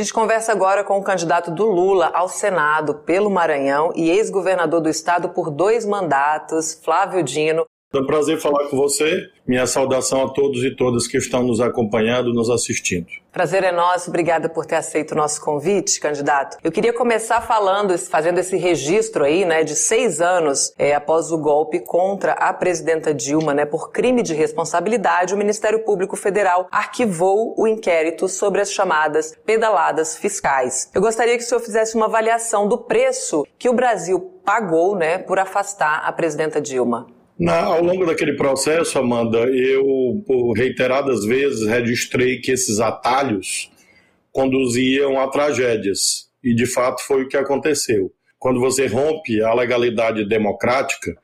A gente conversa agora com o candidato do Lula ao Senado pelo Maranhão e ex-governador do estado por dois mandatos, Flávio Dino. É um prazer falar com você. Minha saudação a todos e todas que estão nos acompanhando, nos assistindo. Prazer é nosso. Obrigada por ter aceito o nosso convite, candidato. Eu queria começar falando, fazendo esse registro aí, né, de seis anos é, após o golpe contra a presidenta Dilma, né, por crime de responsabilidade, o Ministério Público Federal arquivou o inquérito sobre as chamadas pedaladas fiscais. Eu gostaria que o senhor fizesse uma avaliação do preço que o Brasil pagou, né, por afastar a presidenta Dilma. Na, ao longo daquele processo, Amanda, eu por reiteradas vezes registrei que esses atalhos conduziam a tragédias. E de fato foi o que aconteceu. Quando você rompe a legalidade democrática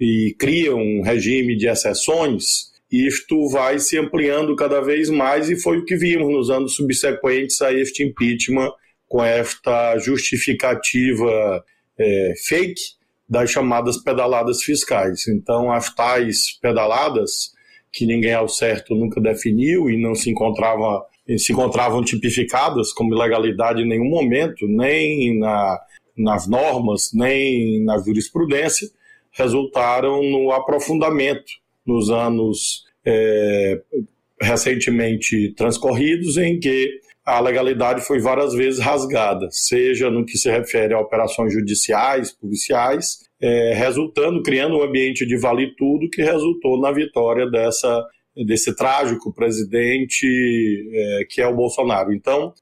e cria um regime de exceções, isto vai se ampliando cada vez mais e foi o que vimos nos anos subsequentes a este impeachment com esta justificativa é, fake das chamadas pedaladas fiscais. Então, as tais pedaladas, que ninguém ao certo nunca definiu e não se encontrava se encontravam tipificadas como ilegalidade em nenhum momento, nem na, nas normas, nem na jurisprudência, resultaram no aprofundamento nos anos é, recentemente transcorridos, em que a legalidade foi várias vezes rasgada, seja no que se refere a operações judiciais, policiais, é, resultando, criando um ambiente de vale tudo que resultou na vitória dessa desse trágico presidente é, que é o Bolsonaro. Então,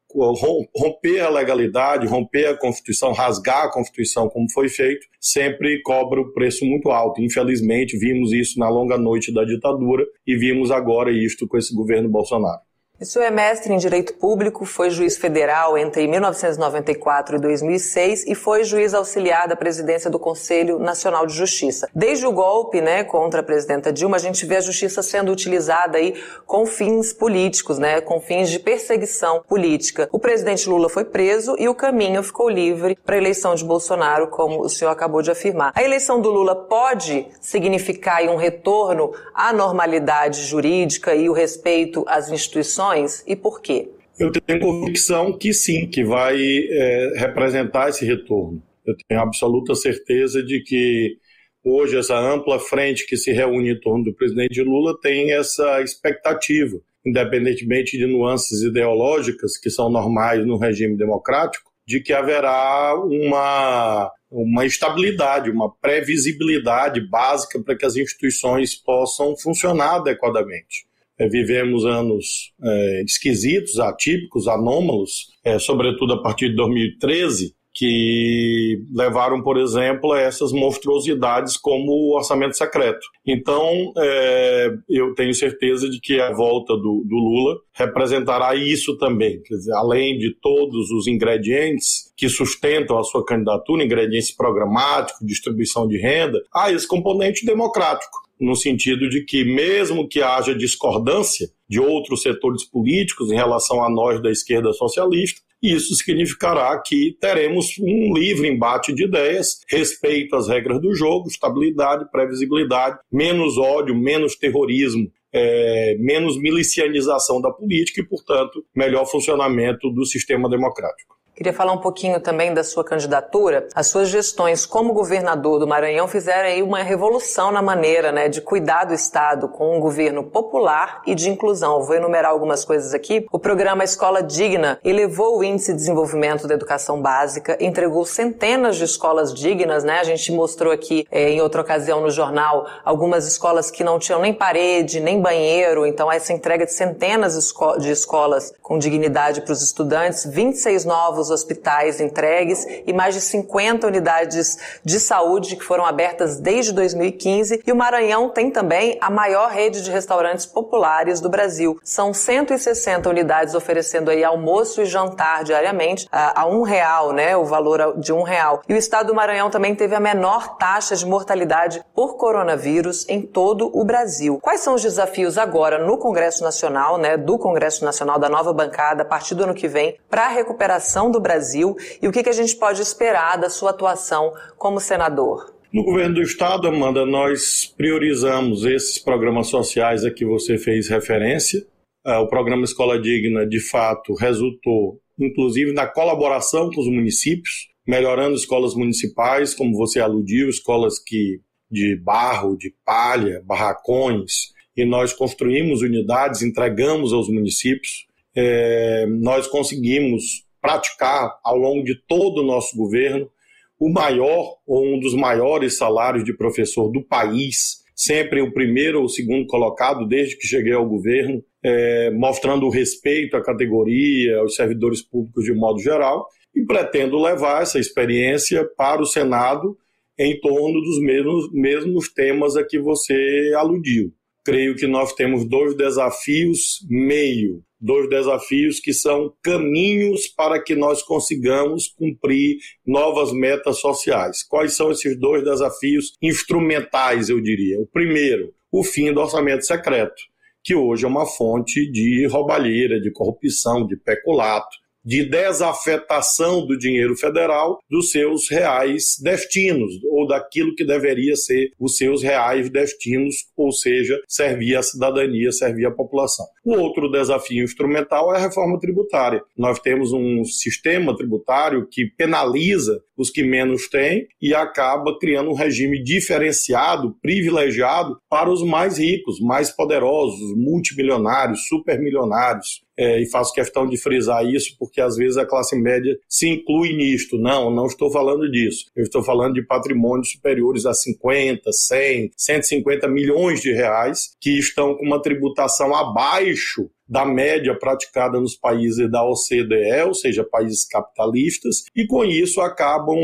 romper a legalidade, romper a Constituição, rasgar a Constituição como foi feito, sempre cobra o preço muito alto. Infelizmente, vimos isso na longa noite da ditadura e vimos agora isto com esse governo Bolsonaro. O senhor é mestre em Direito Público, foi juiz federal entre 1994 e 2006 e foi juiz auxiliar da presidência do Conselho Nacional de Justiça. Desde o golpe né, contra a presidenta Dilma, a gente vê a justiça sendo utilizada aí com fins políticos, né, com fins de perseguição política. O presidente Lula foi preso e o caminho ficou livre para a eleição de Bolsonaro, como o senhor acabou de afirmar. A eleição do Lula pode significar um retorno à normalidade jurídica e o respeito às instituições? E por quê? Eu tenho convicção que sim, que vai é, representar esse retorno. Eu tenho absoluta certeza de que hoje essa ampla frente que se reúne em torno do presidente Lula tem essa expectativa, independentemente de nuances ideológicas que são normais no regime democrático, de que haverá uma, uma estabilidade, uma previsibilidade básica para que as instituições possam funcionar adequadamente. É, vivemos anos é, esquisitos, atípicos, anômalos, é, sobretudo a partir de 2013, que levaram, por exemplo, a essas monstruosidades como o orçamento secreto. Então, é, eu tenho certeza de que a volta do, do, Lula representará isso também. Dizer, além de todos os ingredientes que sustentam a sua candidatura, ingredientes programáticos, distribuição de renda, há esse componente democrático no sentido de que, mesmo que haja discordância de outros setores políticos em relação a nós da esquerda socialista, isso significará que teremos um livre embate de ideias, respeito às regras do jogo, estabilidade, previsibilidade, menos ódio, menos terrorismo, é, menos milicianização da política e, portanto, melhor funcionamento do sistema democrático. Queria falar um pouquinho também da sua candidatura. As suas gestões como governador do Maranhão fizeram aí uma revolução na maneira né, de cuidar do Estado com um governo popular e de inclusão. Vou enumerar algumas coisas aqui. O programa Escola Digna elevou o índice de desenvolvimento da educação básica, entregou centenas de escolas dignas, né? A gente mostrou aqui é, em outra ocasião no jornal algumas escolas que não tinham nem parede, nem banheiro. Então, essa entrega de centenas de escolas com dignidade para os estudantes, 26 novos hospitais entregues e mais de 50 unidades de saúde que foram abertas desde 2015. E o Maranhão tem também a maior rede de restaurantes populares do Brasil. São 160 unidades oferecendo aí almoço e jantar diariamente a, a um real, né? O valor de um real. E o estado do Maranhão também teve a menor taxa de mortalidade por coronavírus em todo o Brasil. Quais são os desafios agora no Congresso Nacional, né? Do Congresso Nacional da nova bancada a partir do ano que vem para a recuperação do Brasil e o que, que a gente pode esperar da sua atuação como senador? No governo do estado, Amanda, nós priorizamos esses programas sociais a que você fez referência. É, o programa Escola Digna, de fato, resultou inclusive na colaboração com os municípios, melhorando escolas municipais, como você aludiu, escolas que de barro, de palha, barracões, e nós construímos unidades, entregamos aos municípios. É, nós conseguimos praticar ao longo de todo o nosso governo o maior ou um dos maiores salários de professor do país, sempre o primeiro ou segundo colocado desde que cheguei ao governo, é, mostrando o respeito à categoria, aos servidores públicos de modo geral, e pretendo levar essa experiência para o Senado em torno dos mesmos, mesmos temas a que você aludiu. Creio que nós temos dois desafios meio dois desafios que são caminhos para que nós consigamos cumprir novas metas sociais. Quais são esses dois desafios instrumentais, eu diria? O primeiro, o fim do orçamento secreto, que hoje é uma fonte de roubalheira, de corrupção, de peculato de desafetação do dinheiro federal dos seus reais destinos, ou daquilo que deveria ser os seus reais destinos, ou seja, servir à cidadania, servir à população. O outro desafio instrumental é a reforma tributária. Nós temos um sistema tributário que penaliza os que menos têm e acaba criando um regime diferenciado, privilegiado para os mais ricos, mais poderosos, multimilionários, supermilionários é, e faço questão de frisar isso porque às vezes a classe média se inclui nisto. Não, não estou falando disso. Eu estou falando de patrimônios superiores a 50, 100, 150 milhões de reais que estão com uma tributação abaixo da média praticada nos países da OCDE, ou seja, países capitalistas, e com isso acabam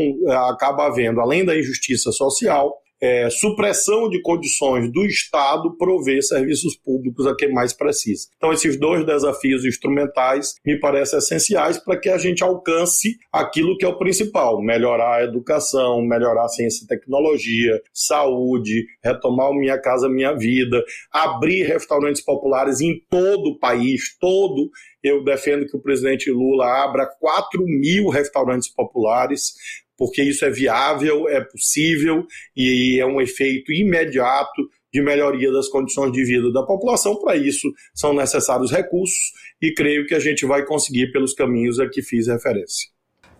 acaba havendo, além da injustiça social, é, supressão de condições do Estado prover serviços públicos a quem mais precisa. Então, esses dois desafios instrumentais me parecem essenciais para que a gente alcance aquilo que é o principal: melhorar a educação, melhorar a ciência e tecnologia, saúde, retomar Minha Casa Minha Vida, abrir restaurantes populares em todo o país, todo eu defendo que o presidente Lula abra 4 mil restaurantes populares, porque isso é viável, é possível e é um efeito imediato de melhoria das condições de vida da população. Para isso, são necessários recursos e creio que a gente vai conseguir pelos caminhos a que fiz referência.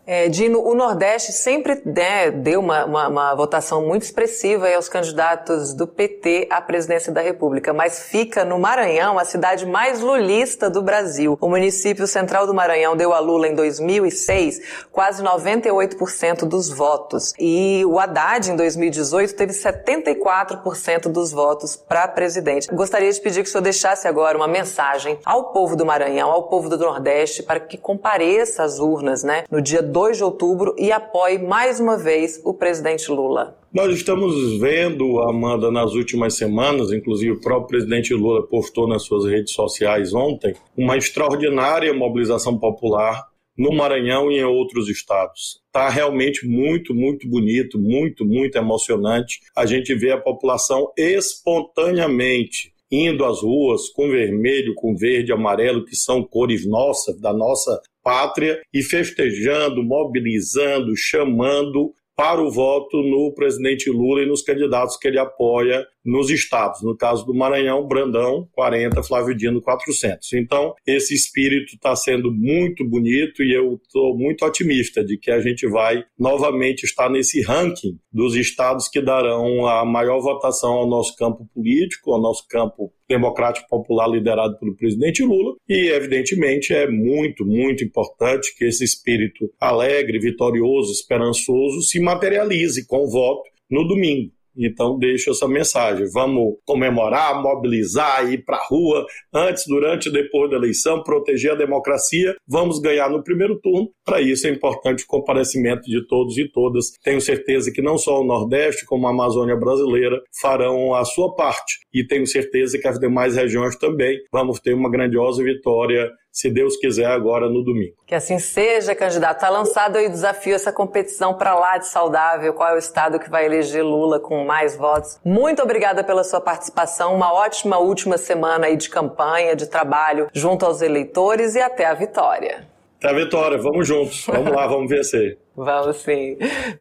É, Dino, o Nordeste sempre né, deu uma, uma, uma, votação muito expressiva aos candidatos do PT à presidência da República, mas fica no Maranhão a cidade mais lulista do Brasil. O município central do Maranhão deu a Lula em 2006 quase 98% dos votos. E o Haddad, em 2018, teve 74% dos votos para presidente. Gostaria de pedir que o senhor deixasse agora uma mensagem ao povo do Maranhão, ao povo do Nordeste, para que compareça às urnas né, no dia 2 de outubro e apoie mais uma vez o presidente Lula. Nós estamos vendo, Amanda, nas últimas semanas, inclusive o próprio presidente Lula postou nas suas redes sociais ontem, uma extraordinária mobilização popular no Maranhão e em outros estados. Está realmente muito, muito bonito, muito, muito emocionante. A gente vê a população espontaneamente indo às ruas com vermelho, com verde, amarelo, que são cores nossas, da nossa pátria, e festejando, mobilizando, chamando para o voto no presidente Lula e nos candidatos que ele apoia nos estados. No caso do Maranhão, Brandão, 40, Flávio Dino, 400. Então, esse espírito está sendo muito bonito e eu estou muito otimista de que a gente vai novamente estar nesse ranking dos estados que darão a maior votação ao nosso campo político, ao nosso campo democrático popular liderado pelo presidente Lula e evidentemente é muito muito importante que esse espírito alegre, vitorioso, esperançoso se materialize com o voto no domingo. Então, deixo essa mensagem. Vamos comemorar, mobilizar, ir para a rua antes, durante e depois da eleição, proteger a democracia. Vamos ganhar no primeiro turno. Para isso é importante o comparecimento de todos e todas. Tenho certeza que não só o Nordeste, como a Amazônia brasileira farão a sua parte. E tenho certeza que as demais regiões também vamos ter uma grandiosa vitória se Deus quiser, agora no domingo. Que assim seja, candidato. Está lançado aí o desafio, essa competição para lá de saudável. Qual é o estado que vai eleger Lula com mais votos? Muito obrigada pela sua participação. Uma ótima última semana aí de campanha, de trabalho junto aos eleitores e até a vitória. Até a vitória. Vamos juntos. Vamos lá, vamos vencer. Vamos sim.